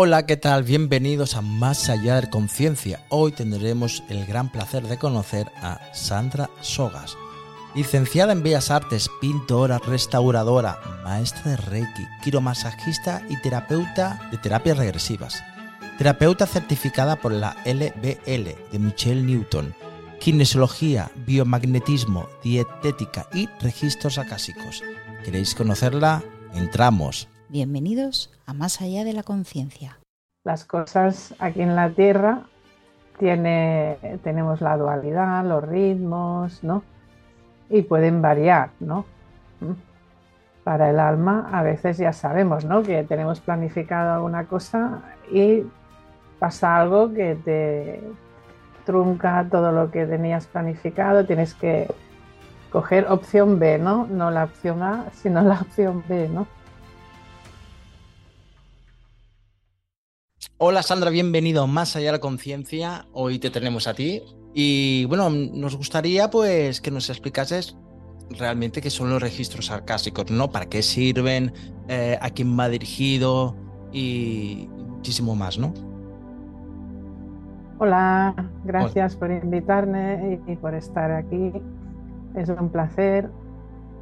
Hola, ¿qué tal? Bienvenidos a Más allá de conciencia. Hoy tendremos el gran placer de conocer a Sandra Sogas, licenciada en Bellas Artes, pintora, restauradora, maestra de Reiki, quiromasajista y terapeuta de terapias regresivas. Terapeuta certificada por la LBL de Michelle Newton, kinesiología, biomagnetismo, dietética y registros acásicos. ¿Queréis conocerla? Entramos. Bienvenidos a Más allá de la conciencia. Las cosas aquí en la Tierra tiene, tenemos la dualidad, los ritmos, ¿no? Y pueden variar, ¿no? Para el alma a veces ya sabemos, ¿no? Que tenemos planificado alguna cosa y pasa algo que te trunca todo lo que tenías planificado, tienes que coger opción B, ¿no? No la opción A, sino la opción B, ¿no? Hola Sandra, bienvenido Más allá de la conciencia. Hoy te tenemos a ti y bueno, nos gustaría pues que nos explicases realmente qué son los registros arcásicos, ¿no? ¿Para qué sirven? Eh, ¿A quién va dirigido? Y muchísimo más, ¿no? Hola, gracias por invitarme y por estar aquí. Es un placer.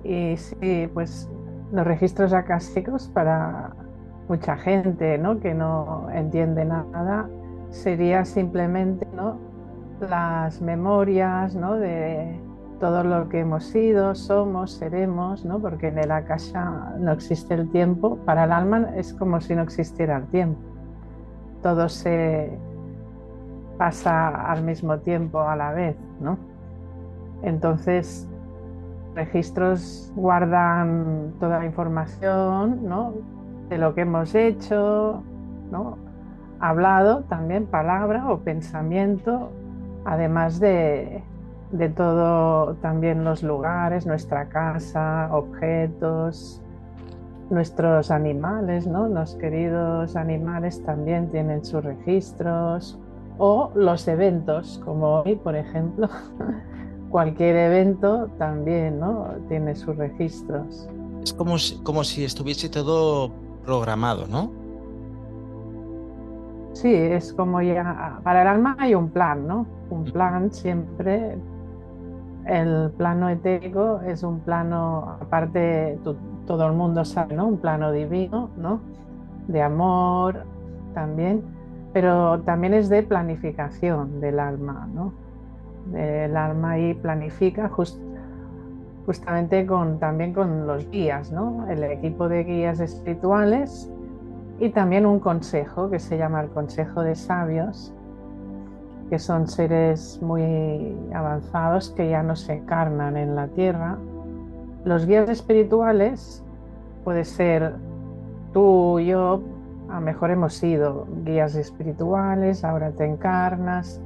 Y sí, pues los registros acásticos para mucha gente ¿no? que no entiende nada, sería simplemente ¿no? las memorias ¿no? de todo lo que hemos sido, somos, seremos, ¿no? porque en el Akasha no existe el tiempo, para el alma es como si no existiera el tiempo. Todo se pasa al mismo tiempo, a la vez. ¿no? Entonces, registros guardan toda la información, ¿no? De lo que hemos hecho, ¿no? hablado también, palabra o pensamiento, además de, de todo, también los lugares, nuestra casa, objetos, nuestros animales, ¿no? Los queridos animales también tienen sus registros o los eventos, como hoy, por ejemplo. Cualquier evento también, ¿no? Tiene sus registros. Es como como si estuviese todo programado, ¿no? Sí, es como ya, para el alma hay un plan, ¿no? Un plan siempre, el plano etérico es un plano, aparte todo el mundo sabe, ¿no? Un plano divino, ¿no? De amor también, pero también es de planificación del alma, ¿no? El alma ahí planifica just, justamente con, también con los guías, ¿no? el equipo de guías espirituales y también un consejo que se llama el Consejo de Sabios, que son seres muy avanzados que ya no se encarnan en la tierra. Los guías espirituales puede ser tú, yo, a lo mejor hemos sido guías espirituales, ahora te encarnas,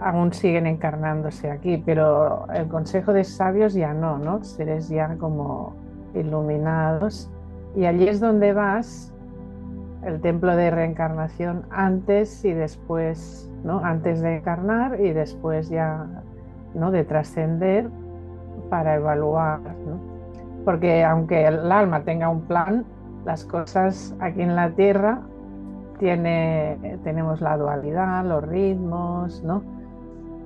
aún siguen encarnándose aquí, pero el consejo de sabios ya no, ¿no? Seres ya como iluminados. Y allí es donde vas, el templo de reencarnación, antes y después, ¿no? Antes de encarnar y después ya, ¿no? De trascender para evaluar, ¿no? Porque aunque el alma tenga un plan, las cosas aquí en la tierra tiene, tenemos la dualidad, los ritmos, ¿no?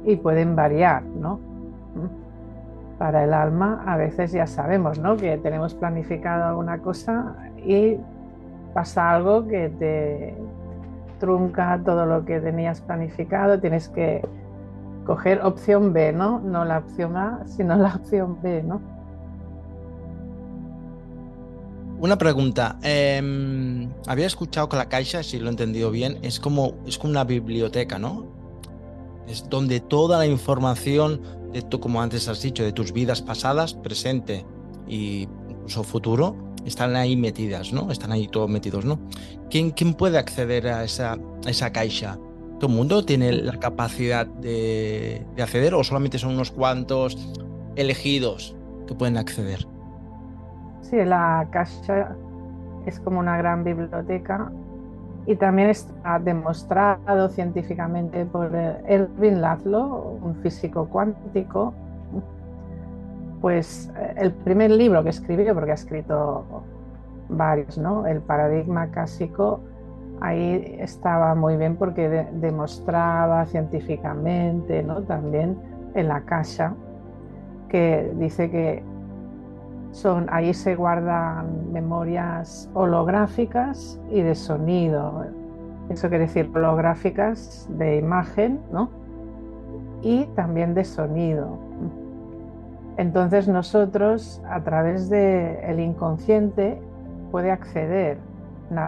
Y pueden variar, ¿no? Para el alma a veces ya sabemos, ¿no? Que tenemos planificado alguna cosa y pasa algo que te trunca todo lo que tenías planificado, tienes que coger opción B, ¿no? No la opción A, sino la opción B, ¿no? Una pregunta. Em, había escuchado que la caixa, si lo he entendido bien, es como, es como una biblioteca, ¿no? Es donde toda la información, de tu, como antes has dicho, de tus vidas pasadas, presente e incluso futuro, están ahí metidas, ¿no? Están ahí todos metidos, ¿no? ¿Quién, quién puede acceder a esa, esa caixa? ¿Todo el mundo tiene la capacidad de, de acceder o solamente son unos cuantos elegidos que pueden acceder? Sí, la caixa es como una gran biblioteca y también está demostrado científicamente por Erwin Laszlo, un físico cuántico, pues el primer libro que escribió, porque ha escrito varios, ¿no? El paradigma cásico, ahí estaba muy bien porque demostraba científicamente, ¿no? También en la casa, que dice que son, ahí se guardan memorias holográficas y de sonido. Eso quiere decir holográficas de imagen, ¿no? Y también de sonido. Entonces nosotros a través del inconsciente puede acceder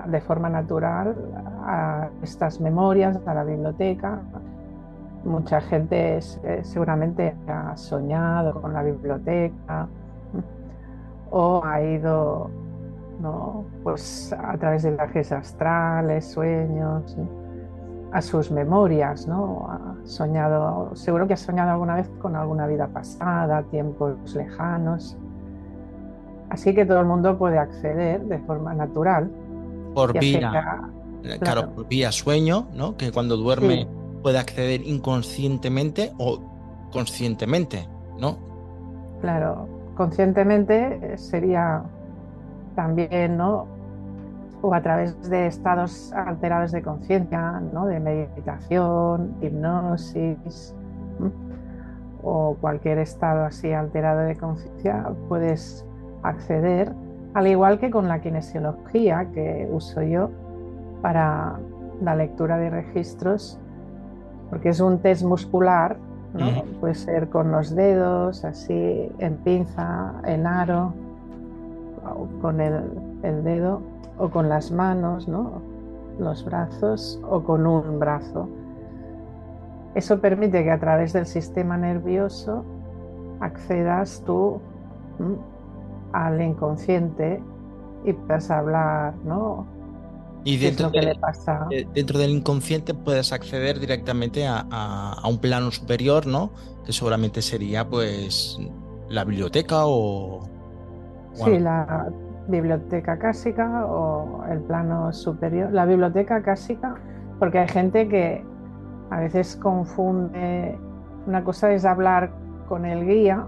de forma natural a estas memorias, a la biblioteca. Mucha gente eh, seguramente ha soñado con la biblioteca o ha ido pues a través de viajes astrales, sueños, a sus memorias, ¿no? Ha soñado, seguro que ha soñado alguna vez con alguna vida pasada, tiempos lejanos. Así que todo el mundo puede acceder de forma natural por vía, eh, claro. por vía sueño, ¿no? Que cuando duerme puede acceder inconscientemente o conscientemente, ¿no? Claro, conscientemente sería también, ¿no? O a través de estados alterados de conciencia, ¿no? De meditación, hipnosis, o cualquier estado así alterado de conciencia, puedes acceder al igual que con la kinesiología que uso yo para la lectura de registros, porque es un test muscular, puede ser con los dedos, así en pinza, en aro, con el, dedo, o con las manos, ¿no? los brazos, o con un brazo. Eso permite que a través del sistema nervioso accedas tú al inconsciente y puedes hablar, ¿no? Y dentro, le pasa? dentro del inconsciente puedes acceder directamente a, un plano superior, ¿no? Que seguramente sería pues la biblioteca o... sí, la biblioteca cásica o el plano superior. La biblioteca cásica, porque hay gente que a veces confunde, una cosa es hablar con el guía,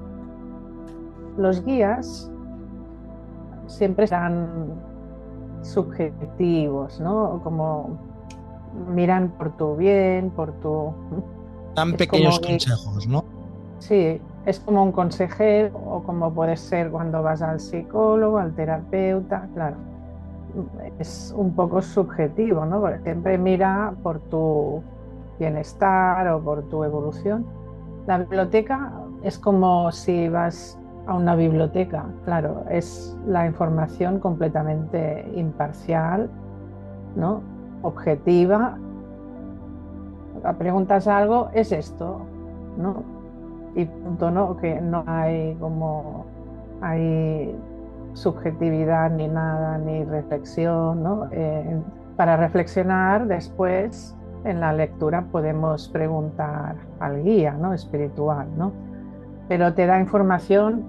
los guías siempre están subjetivos, ¿no? Como miran por tu bien, por tu... Tan pequeños consejos, ¿no? Sí, es como un consejero o como puede ser cuando vas al psicólogo, al terapeuta, claro. Es un poco subjetivo, ¿no? Porque siempre mira por tu bienestar o por tu evolución. La biblioteca es como si vas a una biblioteca. Claro, es la información completamente imparcial, ¿no? objetiva. Preguntas algo, es esto, ¿no? Y punto, ¿no? Que no hay como hay subjetividad ni nada, ni reflexión, ¿no? Eh, para reflexionar después en la lectura podemos preguntar al guía, ¿no? Espiritual, ¿no? Pero te da información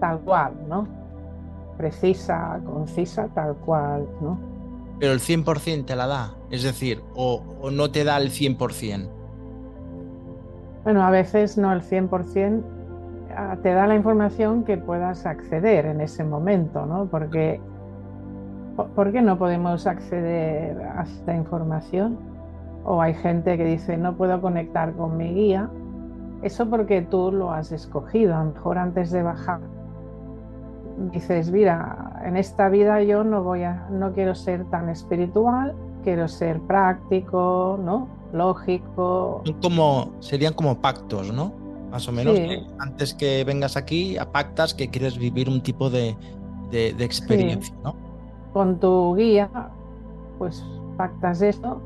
tal cual, ¿no? Precisa, concisa, tal cual, ¿no? Pero el 100% te la da, es decir, o, no te da el 100%. Bueno, a veces no el 100%, ah, te da la información que puedas acceder en ese momento, ¿no? Porque, ¿por qué no podemos acceder a esta información? O hay gente que dice, no puedo conectar con mi guía. Eso porque tú lo has escogido, a lo mejor antes de bajar dices, mira, en esta vida yo no voy a, no quiero ser tan espiritual, quiero ser práctico, ¿no? Lógico. como, serían como pactos, ¿no? Más o menos. Antes que vengas aquí, pactas que quieres vivir un tipo de, experiencia, ¿no? Con tu guía, pues pactas esto.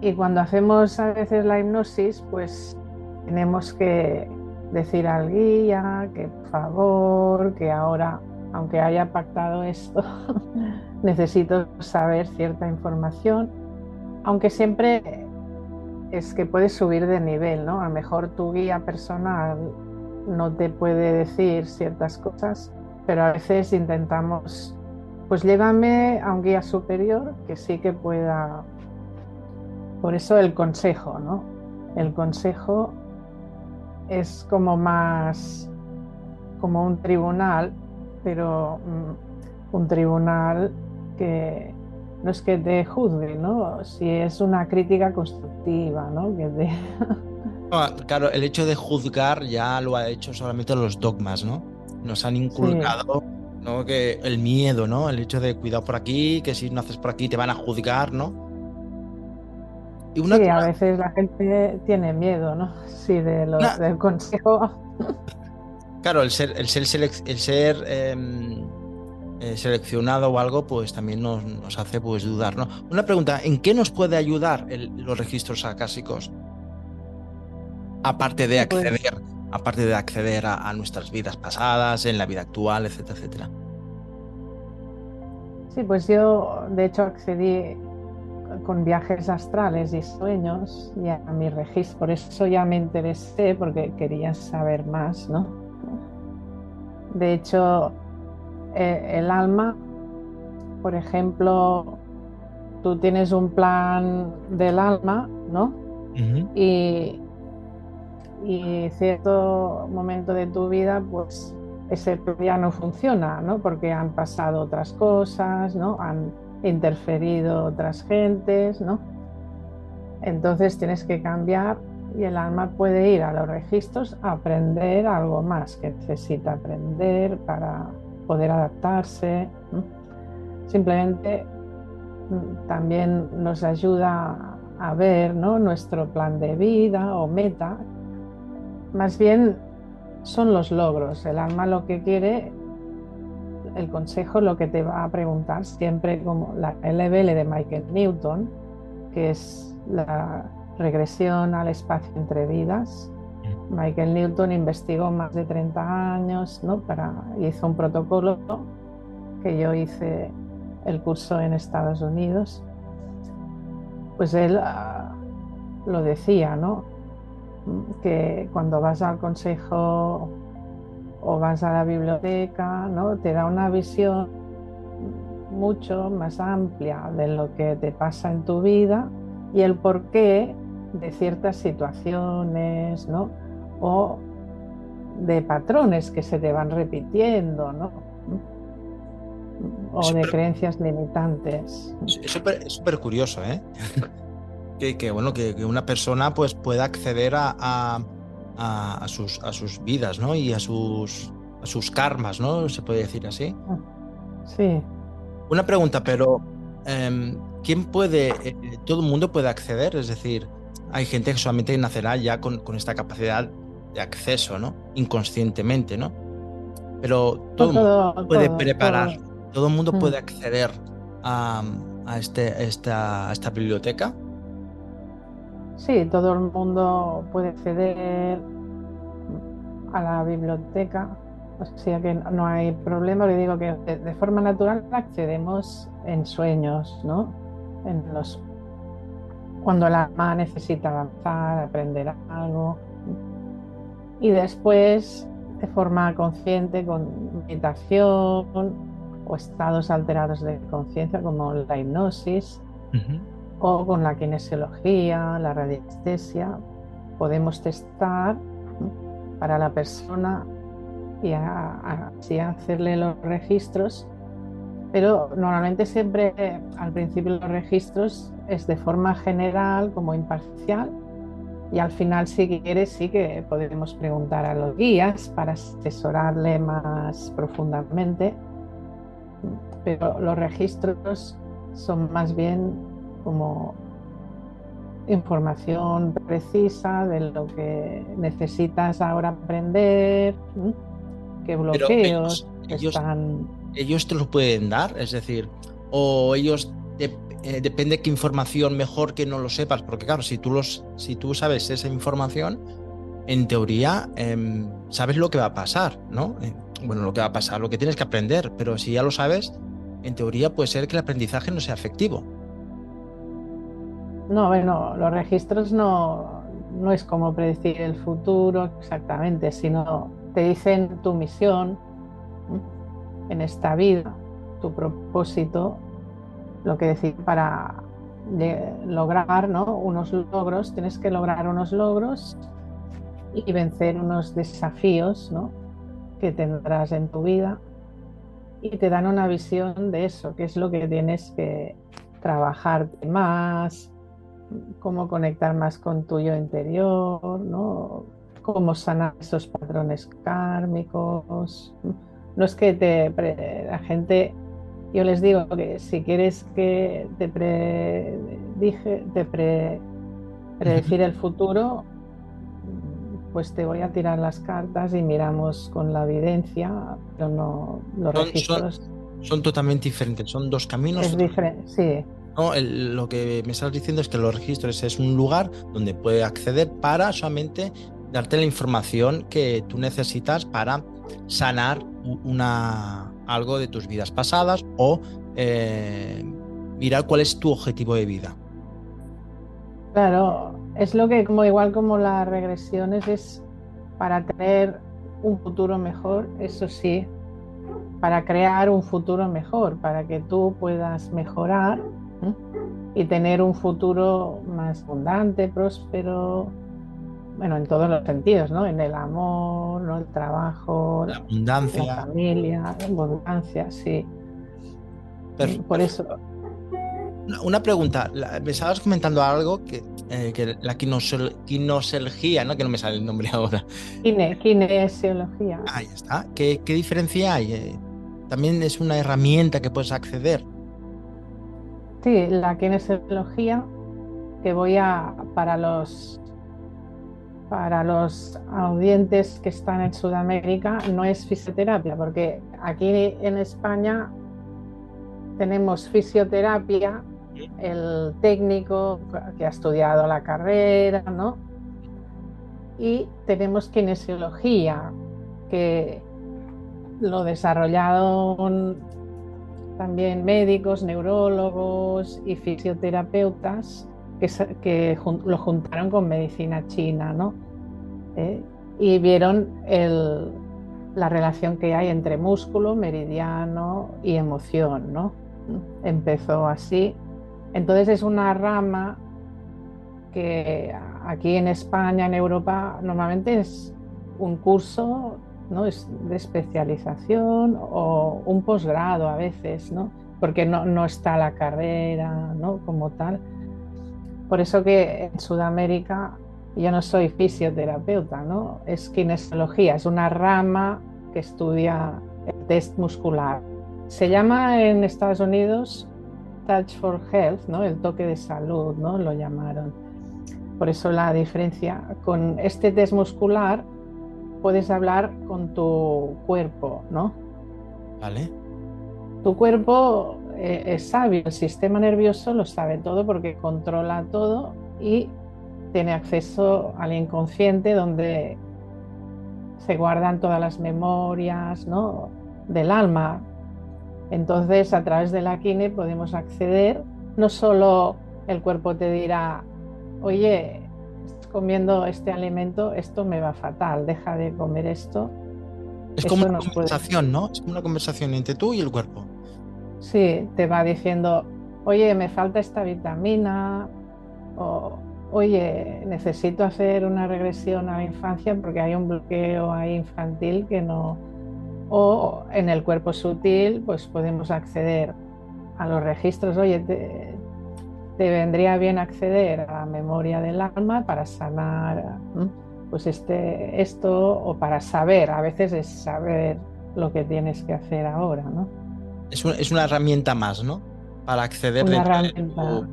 Y cuando hacemos a veces la hipnosis, pues tenemos que decir al guía que por favor, que ahora aunque haya pactado esto, necesito saber cierta información, aunque siempre es que puedes subir de nivel, ¿no? A lo mejor tu guía personal no te puede decir ciertas cosas, pero a veces intentamos, pues llévame a un guía superior que sí que pueda, por eso el consejo, ¿no? El consejo es como más como un tribunal pero mm, un tribunal que no es que te juzgue, ¿no? Si es una crítica constructiva, ¿no? Que te... Ah, claro, el hecho de juzgar ya lo ha hecho solamente los dogmas, ¿no? Nos han inculcado ¿no? que el miedo, ¿no? El hecho de cuidado por aquí, que si no haces por aquí te van a juzgar, ¿no? Y una sí, a veces la gente tiene miedo, ¿no? Sí, de del consejo. Claro, el ser, el ser, el ser em, eh, seleccionado o algo, pues también nos, nos, hace pues dudar, ¿no? Una pregunta, ¿en qué nos puede ayudar los registros acásicos? aparte de pues acceder, aparte de acceder a, nuestras vidas pasadas, en la vida actual, etcétera, etcétera. Sí, pues yo de hecho accedí con viajes astrales y sueños y a mi registro, por eso ya me interesé porque quería saber más, ¿no? De hecho, eh, el alma, por ejemplo, tú tienes un plan del alma, ¿no? Y y cierto momento de tu vida, pues ese ya no funciona, ¿no? Porque han pasado otras cosas, ¿no? Han interferido otras gentes, ¿no? Entonces tienes que cambiar y el alma puede ir a los registros a aprender algo más que necesita aprender para poder adaptarse. Simplemente mm, también nos ayuda a ver ¿no? nuestro plan de vida o meta más bien son los logros. El alma lo que quiere, el consejo lo que te va a preguntar siempre como la LBL de Michael Newton, que es la regresión al espacio entre vidas. Mm. Michael Newton investigó más de 30 años, ¿no? Para, hizo un protocolo que yo hice el curso en Estados Unidos. Pues él ah, lo decía, ¿no? que cuando vas al consejo o vas a la biblioteca, ¿no? te da una visión mucho más amplia de lo que te pasa en tu vida y el porqué de ciertas situaciones, ¿no? O de patrones que se te van repitiendo, ¿no? O de creencias limitantes. Es súper curioso, ¿eh? que, bueno, que, una persona pues pueda acceder a, a, sus, a sus vidas, ¿no? Y a sus, a sus karmas, ¿no? Se puede decir así. Sí. Una pregunta, pero em, ¿quién puede, eh, todo el mundo puede acceder? Es decir, hay gente que solamente nacerá ya con, con esta capacidad de acceso, ¿no? Inconscientemente, ¿no? Pero todo, el mundo puede preparar, todo. el mundo puede mm. acceder a, a, este, esta, a esta biblioteca. Sí, todo el mundo puede acceder a la biblioteca, o sea que no hay problema. Le digo que de, forma natural accedemos en sueños, ¿no? En los cuando la alma necesita avanzar, aprender algo. Y después, de forma consciente, con meditación o estados alterados de conciencia como la hipnosis, o con la kinesiología, la radiestesia, podemos testar para la persona y así hacerle los registros, pero normalmente siempre al principio los registros es de forma general, como imparcial, y al final si quiere sí que podemos preguntar a los guías para asesorarle más profundamente, pero los registros son más bien como información precisa de lo que necesitas ahora aprender, qué bloqueos ellos, están... Ellos te lo pueden dar, es decir, o ellos eh, depende qué información mejor que no lo sepas, porque claro, si tú los, si tú sabes esa información, en teoría em, sabes lo que va a pasar, ¿no? Eh, bueno, lo que va a pasar, lo que tienes que aprender, pero si ya lo sabes, en teoría puede ser que el aprendizaje no sea efectivo. No, bueno, los registros no, no es como predecir el futuro exactamente, sino te dicen tu misión en esta vida, tu propósito, lo que decir para lograr ¿no? unos logros, tienes que lograr unos logros y vencer unos desafíos ¿no? que tendrás en tu vida y te dan una visión de eso, que es lo que tienes que trabajarte más, cómo conectar más con tu yo interior, ¿no? cómo sanar esos patrones kármicos. Es que te, la gente, yo les digo que si quieres que te predije, te predecir el futuro, pues te voy a tirar las cartas y miramos con la evidencia, pero no los registros. Son, totalmente diferentes, son dos caminos. Es diferente, sí. No, lo que me estás diciendo es que los registros es un lugar donde puede acceder para solamente darte la información que tú necesitas para sanar una, algo de tus vidas pasadas o eh, mirar cuál es tu objetivo de vida. Claro, es lo que como igual como las regresiones es para tener un futuro mejor, eso sí, para crear un futuro mejor, para que tú puedas mejorar y tener un futuro más abundante, próspero, bueno, en todos los sentidos, ¿no? En el amor, ¿no? El trabajo, la abundancia, la familia, la abundancia, sí. Por eso. Una pregunta, me estabas comentando algo que, eh, que la quinoselogía, ¿no? Que no me sale el nombre ahora. kinesiología. Ahí está. ¿Qué, qué diferencia hay? Eh, también es una herramienta que puedes acceder. Sí, la kinesiología que voy a para los para los audientes que están en Sudamérica no es fisioterapia, porque aquí en España tenemos fisioterapia, el técnico que ha estudiado la carrera, ¿no? Y tenemos kinesiología, que lo desarrollaron también médicos, neurólogos y fisioterapeutas que, lo juntaron con medicina china, ¿no? ¿Eh? y vieron la relación que hay entre músculo, meridiano y emoción, ¿no? Empezó así. Entonces es una rama que aquí en España, en Europa, normalmente es un curso ¿no? es de especialización o un posgrado a veces, ¿no? porque no, no está la carrera ¿no? como tal. Por eso que en Sudamérica yo no soy fisioterapeuta, ¿no? Es kinesiología, es una rama que estudia el test muscular. Se llama en Estados Unidos Touch for Health, ¿no? El toque de salud, ¿no? Lo llamaron. Por eso la diferencia. Con este test muscular puedes hablar con tu cuerpo, ¿no? Vale. Tu cuerpo es sabio, el sistema nervioso lo sabe todo porque controla todo y tiene acceso al inconsciente donde se guardan todas las memorias ¿no? del alma. Entonces, a través de la kine podemos acceder, no solo el cuerpo te dirá, oye, estás comiendo este alimento, esto me va fatal, deja de comer esto. Es como una conversación, ¿no? Es como una conversación entre tú y el cuerpo. Sí, te va diciendo, oye, me falta esta vitamina, o oye, necesito hacer una regresión a la infancia porque hay un bloqueo ahí infantil que no... O en el cuerpo sutil, pues podemos acceder a los registros, oye, te, vendría bien acceder a la memoria del alma para sanar pues este, esto o para saber, a veces es saber lo que tienes que hacer ahora, ¿no? Es, una herramienta más, ¿no? Para acceder una herramienta.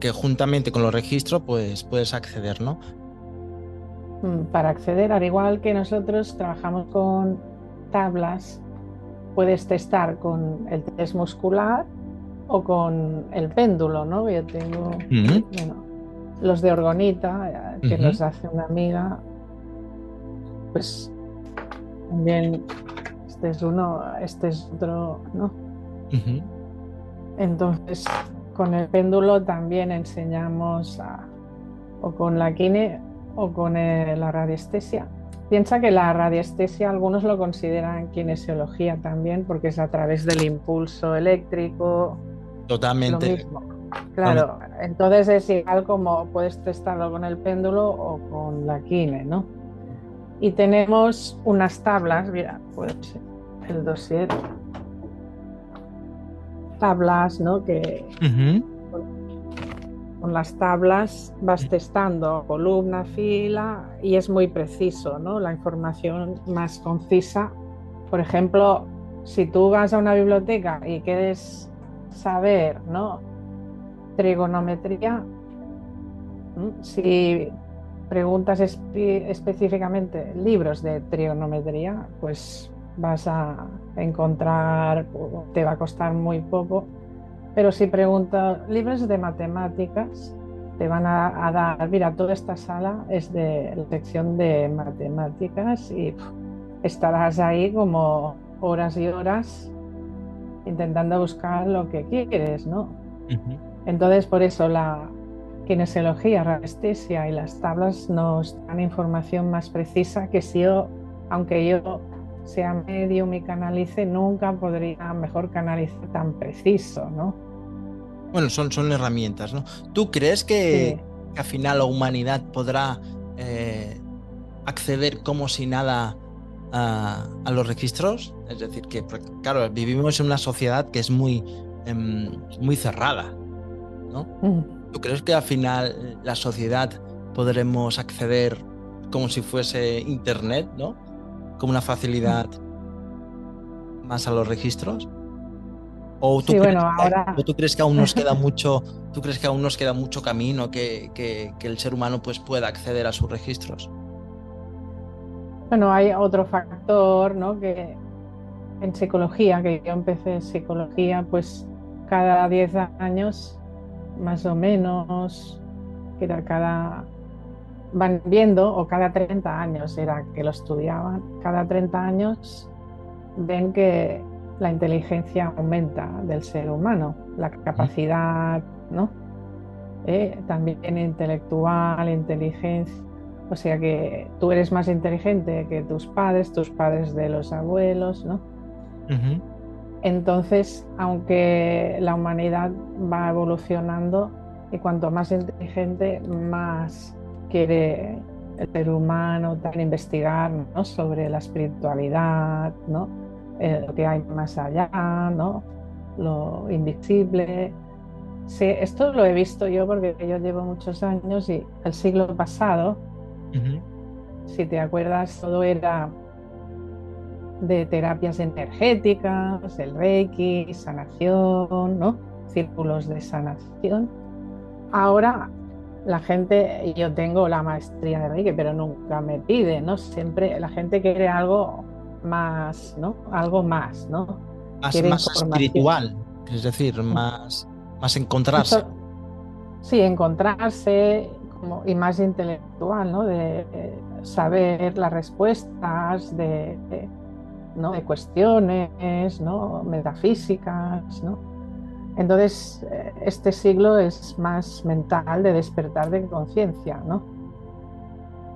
que, juntamente con los registros pues puedes acceder, ¿no? Mm, para acceder, al igual que nosotros trabajamos con tablas, puedes testar con el test muscular o con el péndulo, ¿no? Yo tengo los de orgonita eh, que nos hace una amiga, pues también este es uno, este es otro, ¿no? Entonces, con el péndulo también enseñamos o con la kine o con la radiestesia. Piensa que la radiestesia algunos lo consideran kinesiología también porque es a través del impulso eléctrico. Totalmente. Claro, entonces es igual como puedes testarlo con el péndulo o con la kine, ¿no? Y tenemos unas tablas, mira, puede ser el dossier. tablas, ¿no? Que con, las tablas vas testando columna, fila y es muy preciso, ¿no? La información más concisa. Por ejemplo, si tú vas a una biblioteca y quieres saber, ¿no? Trigonometría, si preguntas específicamente libros de trigonometría, pues vas a encontrar, te va a costar muy poco. Pero si preguntas libros de matemáticas, te van a, dar, mira, toda esta sala es de la sección de matemáticas y estarás ahí como horas y horas intentando buscar lo que quieres, ¿no? Entonces, por eso la kinesiología, radiestesia y las tablas nos dan información más precisa que si yo, aunque yo sea medium y canalice, nunca podría mejor canalizar tan preciso, ¿no? Bueno, son, son herramientas, ¿no? ¿Tú crees que, al final la humanidad podrá eh, acceder como si nada a, los registros? Es decir, que, claro, vivimos en una sociedad que es muy, em, muy cerrada, ¿no? ¿Tú crees que al final la sociedad podremos acceder como si fuese Internet, ¿no? Como una facilidad más a los registros? ¿O tú, crees, que, tú crees que aún nos queda mucho, tú crees que aún nos queda mucho camino que, que, el ser humano pues pueda acceder a sus registros? Bueno, hay otro factor, ¿no? Que en psicología, que yo empecé en psicología, pues cada 10 años más o menos, que era cada, van viendo, o cada 30 años era que lo estudiaban, cada 30 años ven que la inteligencia aumenta del ser humano, la capacidad, ¿no? Eh, también intelectual, inteligencia. O sea que tú eres más inteligente que tus padres, tus padres de los abuelos, ¿no? Entonces, aunque la humanidad va evolucionando y cuanto más inteligente, más quiere el ser humano investigar sobre la espiritualidad, ¿no? Eh, lo que hay más allá, ¿no? lo invisible. Sí, esto lo he visto yo porque yo llevo muchos años y el siglo pasado, si te acuerdas, todo era de terapias energéticas, el Reiki, sanación, ¿no? Círculos de sanación. Ahora la gente, yo tengo la maestría de Reiki, pero nunca me pide, ¿no? Siempre la gente quiere algo más, ¿no? Algo más, ¿no? Más, espiritual, es decir, más, más encontrarse. sí, encontrarse como, y más intelectual, ¿no? De, saber las respuestas, de ¿no? de cuestiones ¿no? metafísicas. ¿no? Entonces, eh, este siglo es más mental de despertar de conciencia. ¿no?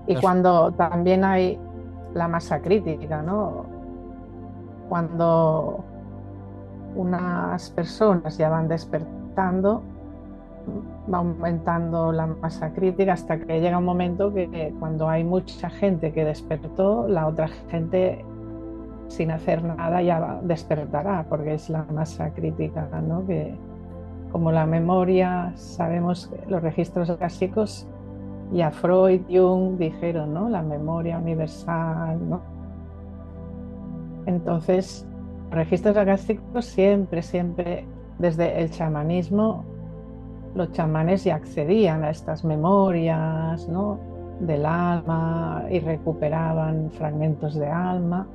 Y cuando también hay la masa crítica, ¿no? cuando unas personas ya van despertando, va aumentando la masa crítica hasta que llega un momento que cuando hay mucha gente que despertó, la otra gente sin hacer nada ya despertará, porque es la masa crítica, ¿no? Que como la memoria, sabemos que los registros clásicos, a Freud, Jung dijeron, ¿no? La memoria universal, ¿no? Entonces, registros acásticos siempre, siempre, desde el chamanismo, los chamanes ya accedían a estas memorias, ¿no? Del alma y recuperaban fragmentos de alma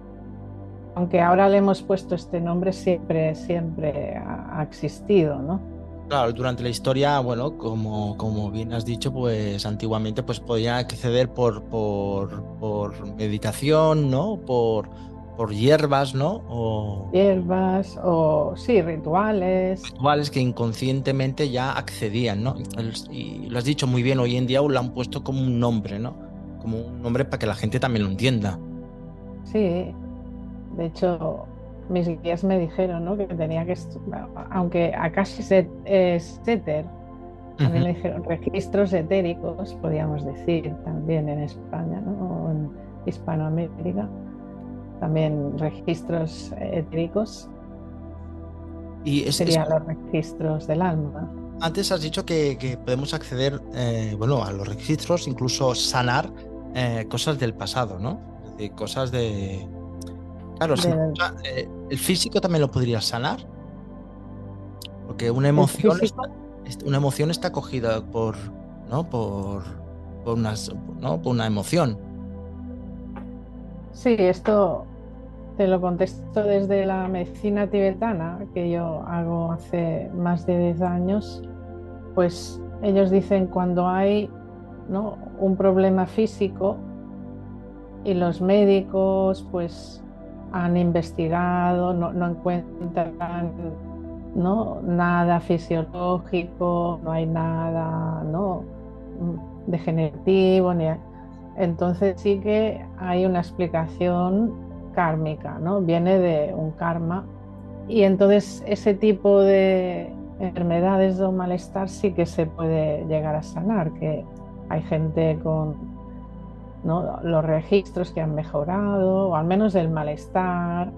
aunque ahora le hemos puesto este nombre, siempre, siempre ha, existido, ¿no? Claro, durante la historia, bueno, como, como bien has dicho, pues antiguamente pues podían acceder por, por, por meditación, ¿no? Por, por hierbas, ¿no? O... Hierbas, o sí, rituales. Rituales que inconscientemente ya accedían, ¿no? Y lo has dicho muy bien, hoy en día lo han puesto como un nombre, ¿no? Como un nombre para que la gente también lo entienda. Sí, de hecho, mis guías me dijeron ¿no? que tenía que, aunque Akashi es éter, también me dijeron registros etéricos, podríamos decir también en España ¿no? o en Hispanoamérica, también registros etéricos. Y es, serían los registros del alma. Antes has dicho que, podemos acceder eh, bueno, a los registros, incluso sanar eh, cosas del pasado, ¿no? Es decir, cosas de... Claro, eh, el físico también lo podría sanar. Porque una emoción, está, una emoción está cogida por, ¿no? por, por, unas, ¿no? por una emoción. Sí, esto te lo contesto desde la medicina tibetana, que yo hago hace más de 10 años, pues ellos dicen cuando hay ¿no? un problema físico y los médicos pues han investigado, no, encuentran ¿no? nada fisiológico, no hay nada ¿no? degenerativo, ni... entonces sí que hay una explicación kármica, ¿no? viene de un karma y entonces ese tipo de enfermedades o malestar sí que se puede llegar a sanar, que hay gente con los registros que han mejorado, o al menos el malestar,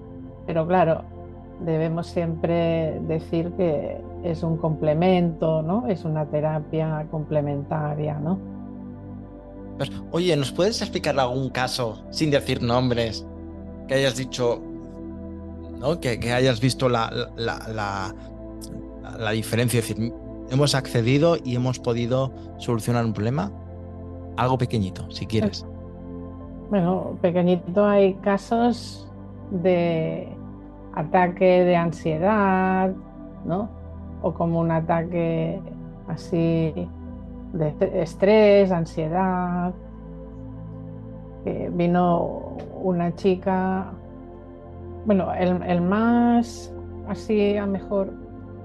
pero claro, debemos siempre decir que es un complemento, ¿no? Es una terapia complementaria, ¿no? Pues, oye, ¿nos puedes explicar algún caso, sin decir nombres, que hayas dicho, ¿no? que, hayas visto la, la, la, diferencia? Es decir, hemos accedido y hemos podido solucionar un problema. Algo pequeñito, si quieres. Bueno, pequeñito hay casos de ataque de ansiedad, ¿no? O como un ataque así de estrés, ansiedad. vino una chica, bueno, el, el, más así a mejor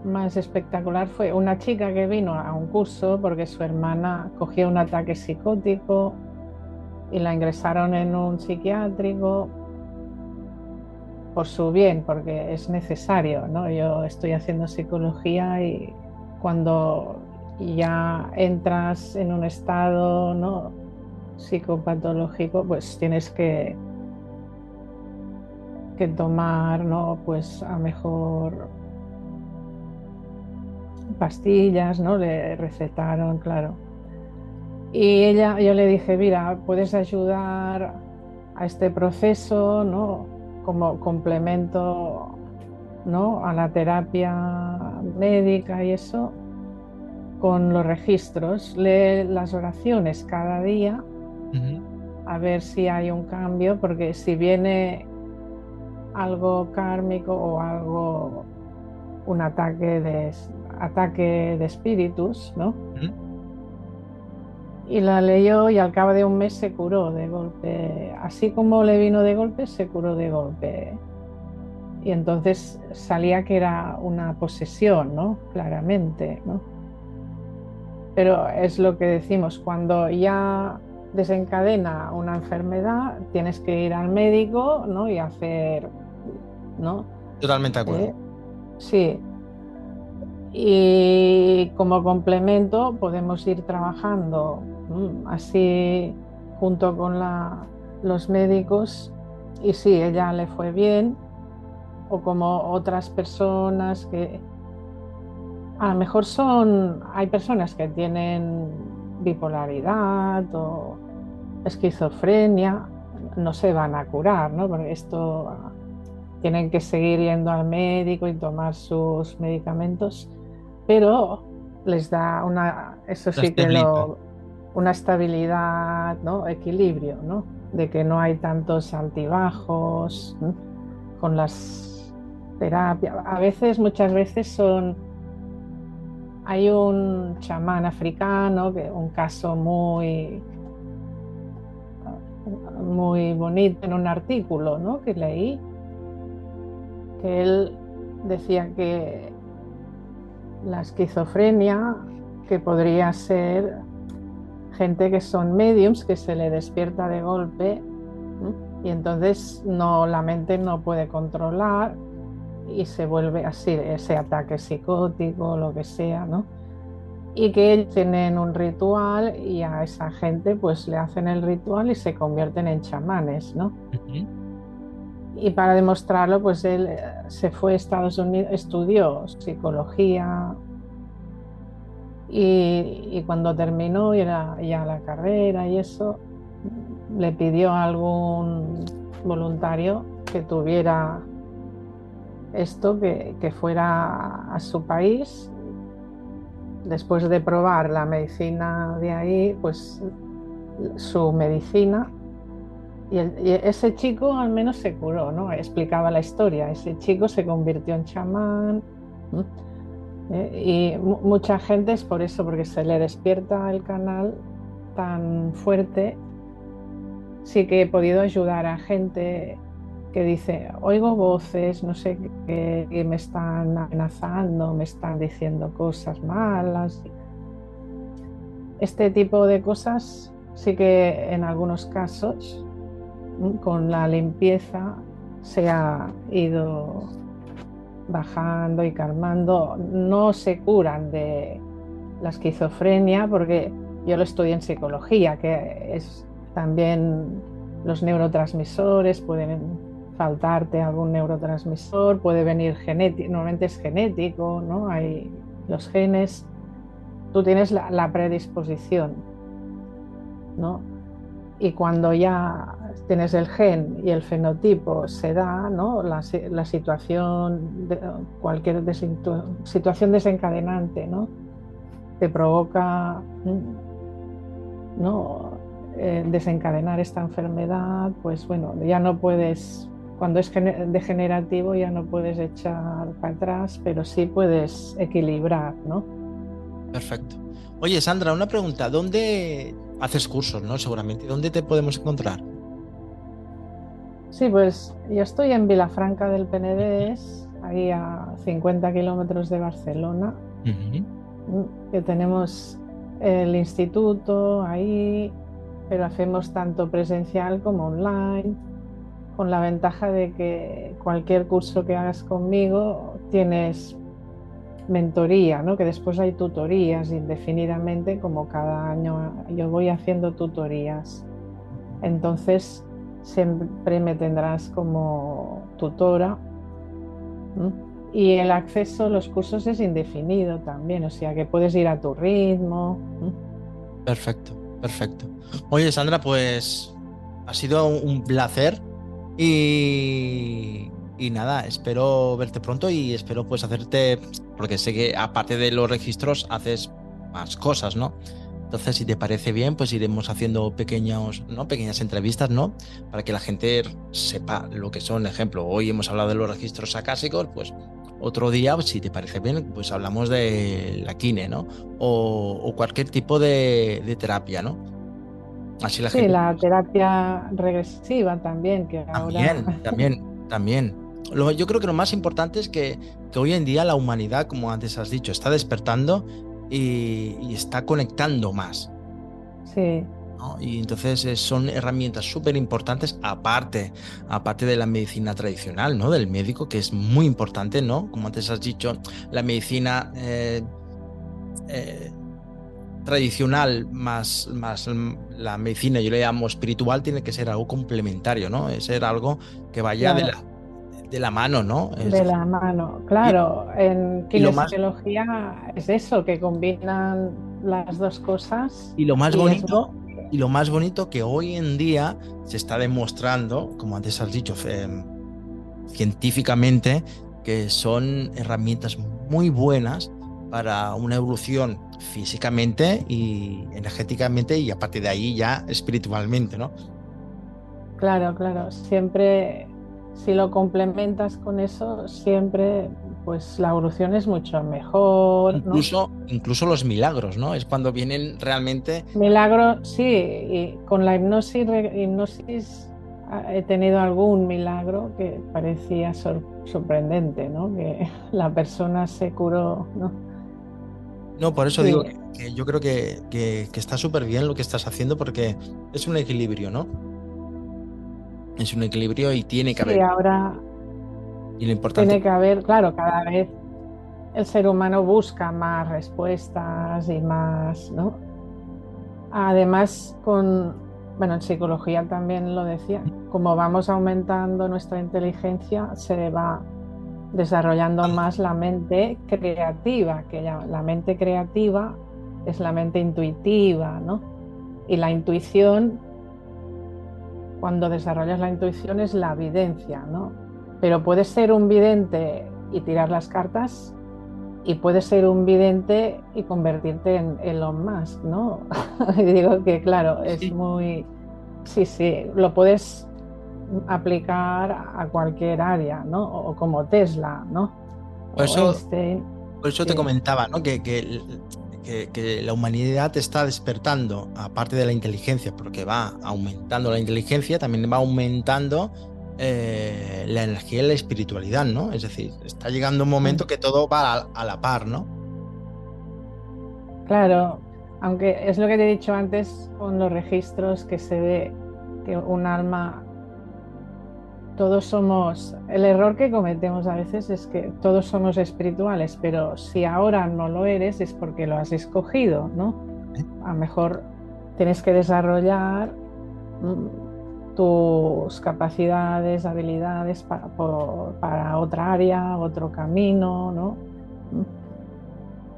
más espectacular fue una chica que vino a un curso porque su hermana cogió un ataque psicótico y la ingresaron en un psiquiátrico por su bien, porque es necesario, ¿no? Yo estoy haciendo psicología y cuando ya entras en un estado ¿no? psicopatológico, pues tienes que, que tomar, ¿no? Pues a mejor pastillas, ¿no? Le recetaron, claro. Y ella, yo le dije, mira, puedes ayudar a este proceso, ¿no? Como complemento, ¿no? A la terapia médica y eso, con los registros. Lee las oraciones cada día, a ver si hay un cambio, porque si viene algo kármico o algo, un ataque de, ataque de espíritus, ¿no? Y la leyó y al cabo de un mes se curó de golpe. Así como le vino de golpe, se curó de golpe. Y entonces salía que era una posesión, ¿no? Claramente, ¿no? Pero es lo que decimos, cuando ya desencadena una enfermedad, tienes que ir al médico, ¿no? Y hacer, ¿no? Totalmente de acuerdo. Eh, sí, y como complemento podemos ir trabajando así junto con los médicos y si ella le fue bien o como otras personas que a lo mejor son, hay personas que tienen bipolaridad o esquizofrenia, no se van a curar, ¿no? Porque esto tienen que seguir yendo al médico y tomar sus medicamentos pero les da una, eso sí que lo, una estabilidad, ¿no? equilibrio, ¿no? de que no hay tantos altibajos con las terapias. A veces, muchas veces son, hay un chamán africano, que un caso muy, muy bonito en un artículo ¿no? que leí, que él decía que la esquizofrenia, que podría ser gente que son mediums, que se le despierta de golpe y entonces no, la mente no puede controlar y se vuelve así, ese ataque psicótico, lo que sea, ¿no? Y que ellos tienen un ritual y a esa gente pues le hacen el ritual y se convierten en chamanes, ¿no? y para demostrarlo, pues él eh, se fue a Estados Unidos, estudió psicología y, cuando terminó era ya la carrera y eso, le pidió a algún voluntario que tuviera esto, que, que fuera a su país. Después de probar la medicina de ahí, pues su medicina y, ese chico al menos se curó, ¿no? Explicaba la historia. Ese chico se convirtió en chamán. Eh, y mucha gente es por eso, porque se le despierta el canal tan fuerte. Sí que he podido ayudar a gente que dice, oigo voces, no sé qué, que me están amenazando, me están diciendo cosas malas. Este tipo de cosas sí que en algunos casos con la limpieza se ha ido bajando y calmando. No se curan de la esquizofrenia porque yo lo estudio en psicología, que es también los neurotransmisores, pueden faltarte algún neurotransmisor, puede venir genético, normalmente es genético, ¿no? Hay los genes, tú tienes la, la predisposición, ¿no? Y cuando ya tienes el gen y el fenotipo, se da ¿no? la, situación, cualquier situación desencadenante, ¿no? te provoca ¿no? Eh, desencadenar esta enfermedad, pues bueno, ya no puedes, cuando es degenerativo ya no puedes echar para atrás, pero sí puedes equilibrar, ¿no? Perfecto. Oye, Sandra, una pregunta. ¿Dónde haces cursos, no? Seguramente. ¿Dónde te podemos encontrar? Sí, pues yo estoy en Vilafranca del Penedés, ahí a 50 kilómetros de Barcelona, mm, que tenemos el instituto ahí, pero hacemos tanto presencial como online, con la ventaja de que cualquier curso que hagas conmigo tienes mentoría, ¿no? que después hay tutorías indefinidamente, como cada año yo voy haciendo tutorías. Entonces, siempre me tendrás como tutora. Y el acceso a los cursos es indefinido también, o sea que puedes ir a tu ritmo. Perfecto, perfecto. Oye, Sandra, pues ha sido un placer y, y nada, espero verte pronto y espero pues hacerte, porque sé que aparte de los registros haces más cosas, ¿no? Entonces, si te parece bien, pues iremos haciendo pequeños, ¿no? pequeñas entrevistas, ¿no? Para que la gente sepa lo que son. Ejemplo, hoy hemos hablado de los registros acásicos, pues otro día, si te parece bien, pues hablamos de la kine, ¿no? O, cualquier tipo de, terapia, ¿no? Así la sí, la terapia regresiva también, que también, También, también, yo creo que lo más importante es que, que hoy en día la humanidad, como antes has dicho, está despertando y, está conectando más. Sí. Y entonces eh, son herramientas súper importantes, aparte, aparte de la medicina tradicional, ¿no? Del médico, que es muy importante, ¿no? Como antes has dicho, la medicina eh, eh, tradicional más, más la medicina, yo le llamo espiritual, tiene que ser algo complementario, ¿no? Es ser algo que vaya de la de la mano, ¿no? De la mano, claro. en kinesiología es eso, que combinan las dos cosas. Y lo más bonito, y lo más bonito que hoy en día se está demostrando, como antes has dicho, científicamente, que son herramientas muy buenas para una evolución físicamente y energéticamente y a partir de ahí ya espiritualmente, ¿no? Claro, claro. Siempre si lo complementas con eso, siempre pues la evolución es mucho mejor. Incluso, incluso los milagros, ¿no? Es cuando vienen realmente. Milagros, sí, y con la hipnosis, hipnosis ah, he tenido algún milagro que parecía sorprendente, ¿no? Que la persona se curó, ¿no? No, por eso digo que, yo creo que, que está súper bien lo que estás haciendo porque es un equilibrio, ¿no? Es un equilibrio y tiene que haber. Sí, ahora y lo importante... tiene que haber, claro, cada vez el ser humano busca más respuestas y más, ¿no? Además, con bueno, en psicología también lo decía, como vamos aumentando nuestra inteligencia, se va desarrollando más la mente creativa, que ya, la mente creativa es la mente intuitiva, ¿no? Y la intuición, cuando desarrollas la intuición, es la evidencia, ¿no? Pero puedes ser un vidente y tirar las cartas y puedes ser un vidente y convertirte en Elon Musk, ¿no? y digo que claro, es muy... Sí, sí, lo puedes aplicar a cualquier área, ¿no? O como Tesla, ¿no? Por eso, por eso te comentaba, ¿no? Que, que, que, la humanidad está despertando, aparte de la inteligencia, porque va aumentando la inteligencia, también va aumentando eh, la energía y la espiritualidad, ¿no? Es decir, está llegando un momento que todo va a, la par, ¿no? Claro, aunque es lo que te he dicho antes con los registros que se ve que un alma, todos somos, el error que cometemos a veces es que todos somos espirituales, pero si ahora no lo eres es porque lo has escogido, ¿no? A lo mejor tienes que desarrollar mm, tus capacidades, habilidades para, para otra área, otro camino, ¿no?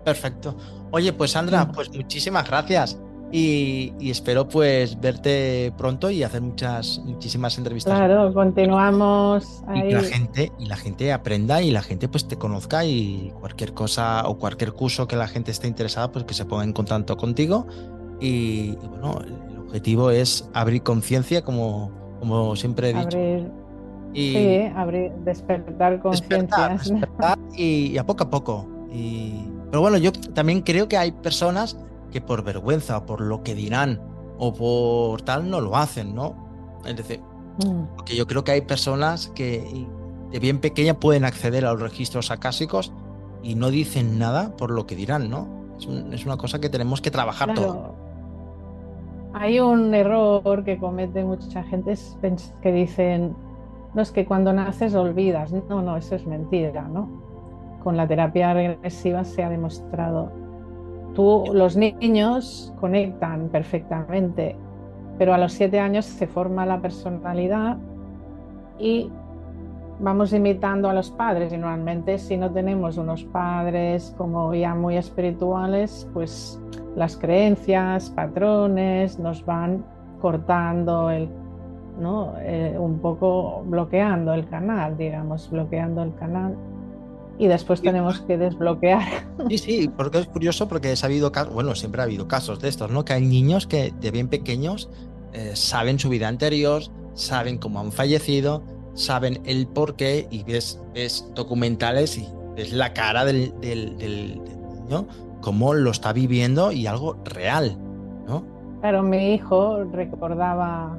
Perfecto. Oye, pues Sandra, pues muchísimas gracias. Y, espero pues verte pronto y hacer muchas, muchísimas entrevistas. Claro, continuamos ahí. Y la gente, y la gente aprenda y la gente pues te conozca y cualquier cosa o cualquier curso que la gente esté interesada, pues que se ponga en contacto contigo. Y, y bueno, objetivo es abrir conciencia, como, como siempre he dicho. Abrir, y sí, abrir, despertar conciencia. y, a poco a poco. Y, pero bueno, yo también creo que hay personas que por vergüenza o por lo que dirán o por tal no lo hacen, ¿no? Es decir, mm. porque yo creo que hay personas que de bien pequeña pueden acceder a los registros acásicos y no dicen nada por lo que dirán, ¿no? Es, una cosa que tenemos que trabajar todo. Hay un error que comete mucha gente es que dicen, no es que cuando naces olvidas. No, no, eso es mentira, ¿no? Con la terapia regresiva se ha demostrado. Tú, los niños conectan perfectamente, pero a los siete años se forma la personalidad y vamos imitando a los padres y normalmente si no tenemos unos padres como ya muy espirituales, pues las creencias, patrones, nos van cortando el, ¿no? Eh, un poco bloqueando el canal, digamos, bloqueando el canal. Y después tenemos que desbloquear. Sí, sí, porque es curioso porque ha habido casos, bueno, siempre ha habido casos de estos, ¿no? Que hay niños que de bien pequeños eh, saben su vida anterior, saben cómo han fallecido, saben el por qué y ves, documentales y ves la cara del, del niño cómo lo está viviendo y algo real, ¿no? Claro, mi hijo recordaba,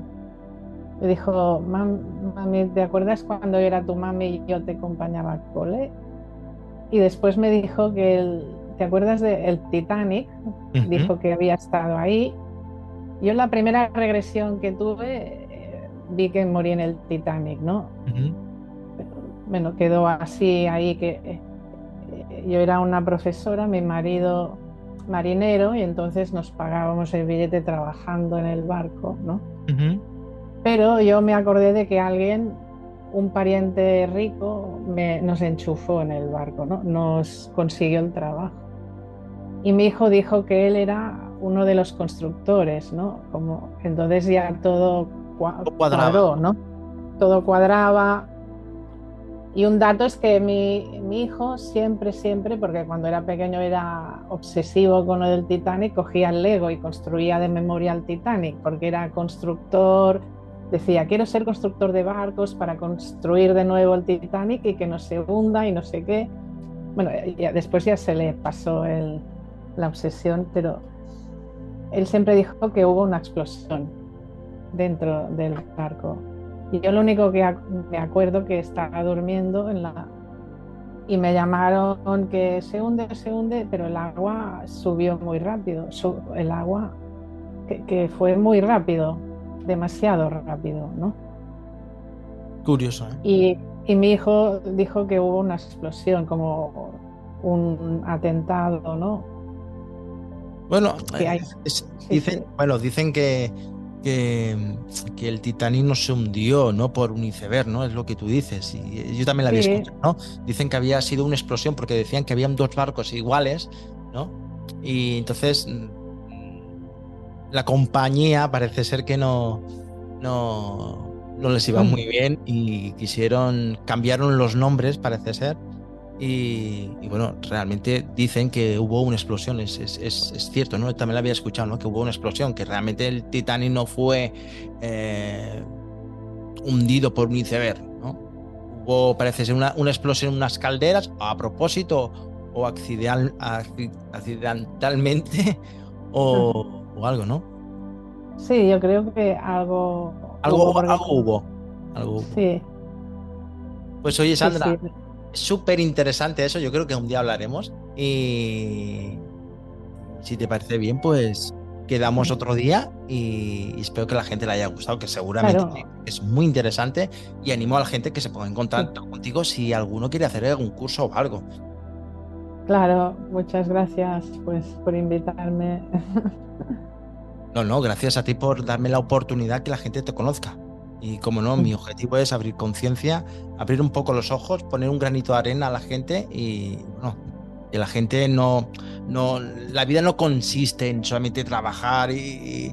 me dijo, mami, ¿te acuerdas cuando yo era tu mami y yo te acompañaba al cole? Y después me dijo que, el, ¿te acuerdas del Titanic? Dijo que había estado ahí. Yo la primera regresión que tuve eh, vi que morí en el Titanic, ¿no? Bueno, quedó así ahí que eh, yo era una profesora, mi marido marinero, y entonces nos pagábamos el billete trabajando en el barco, ¿no? Pero yo me acordé de que alguien, un pariente rico, nos enchufó en el barco, ¿no? Nos consiguió el trabajo. Y mi hijo dijo que él era uno de los constructores, ¿no? Como, entonces ya todo cuadró, ¿no? Todo cuadraba, y un dato es que mi, mi, hijo siempre, siempre, porque cuando era pequeño era obsesivo con lo del Titanic, cogía el Lego y construía de memoria el Titanic, porque era constructor, decía, quiero ser constructor de barcos para construir de nuevo el Titanic y que no se hunda y no sé qué. Bueno, ya, después ya se le pasó el, la obsesión, pero él siempre dijo que hubo una explosión dentro del barco y yo lo único que me acuerdo que estaba durmiendo en la y me llamaron que se hunde, se hunde, pero el agua subió muy rápido. El agua que, fue muy rápido, demasiado rápido, ¿no? Curioso. ¿eh? Y, mi hijo dijo que hubo una explosión, como un atentado, ¿no? Bueno, dicen, bueno, dicen que que, que, el Titanic no se hundió, ¿no? Por un iceberg, ¿no? Es lo que tú dices. Y yo también la había escuchado, ¿no? Dicen que había sido una explosión porque decían que habían dos barcos iguales, ¿no? Y entonces mm, la compañía parece ser que no, no, no les iba muy bien y quisieron, cambiaron los nombres, parece ser. Y, bueno, realmente dicen que hubo una explosión, es, es, cierto, ¿no? También la había escuchado, ¿no? Que hubo una explosión, que realmente el Titanic no fue eh, hundido por un iceberg, ¿no? Hubo, parece ser, una, una explosión en unas calderas, a propósito o accidentalmente o, o algo, ¿no? Sí, yo creo que algo algo, hubo. Algo Sí. Pues oye, Sandra, súper interesante eso. Yo creo que un día hablaremos. Y si te parece bien, pues quedamos otro día y espero que la gente le haya gustado, que seguramente es muy interesante. Y animo a la gente que se ponga en contacto contigo si alguno quiere hacer algún curso o algo. Claro, muchas gracias pues por invitarme. No, no, gracias a ti por darme la oportunidad que la gente te conozca. Y como no, mi mm. objetivo es abrir conciencia, abrir un poco los ojos, poner un granito de arena a la gente y bueno, que la gente no, no, la vida no consiste en solamente trabajar y,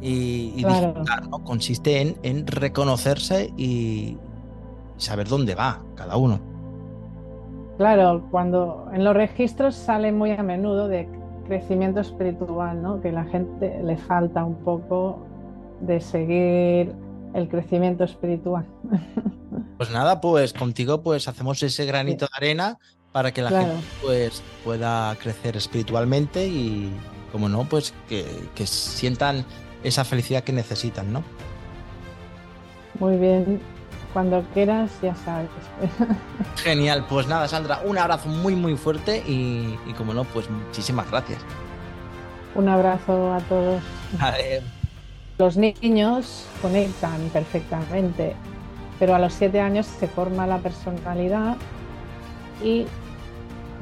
y, disfrutar, ¿no? Consiste en, en reconocerse y saber dónde va cada uno. Claro, cuando en los registros sale muy a menudo de crecimiento espiritual, ¿no? que la gente le falta un poco de seguir el crecimiento espiritual. Pues nada, pues contigo pues hacemos ese granito de arena para que la gente pues pueda crecer espiritualmente y como no, pues que, que sientan esa felicidad que necesitan, ¿no? Muy bien, cuando quieras, ya sabes. Genial, pues nada, Sandra, un abrazo muy, muy fuerte y, como no, pues muchísimas gracias. Un abrazo a todos. Los niños conectan perfectamente, pero a los siete años se forma la personalidad y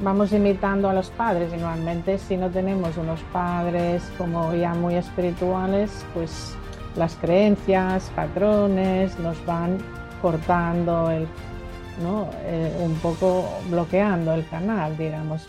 vamos imitando a los padres y normalmente si no tenemos unos padres como ya muy espirituales, pues las creencias, patrones nos van cortando, el, ¿no? Eh, un poco bloqueando el canal, digamos.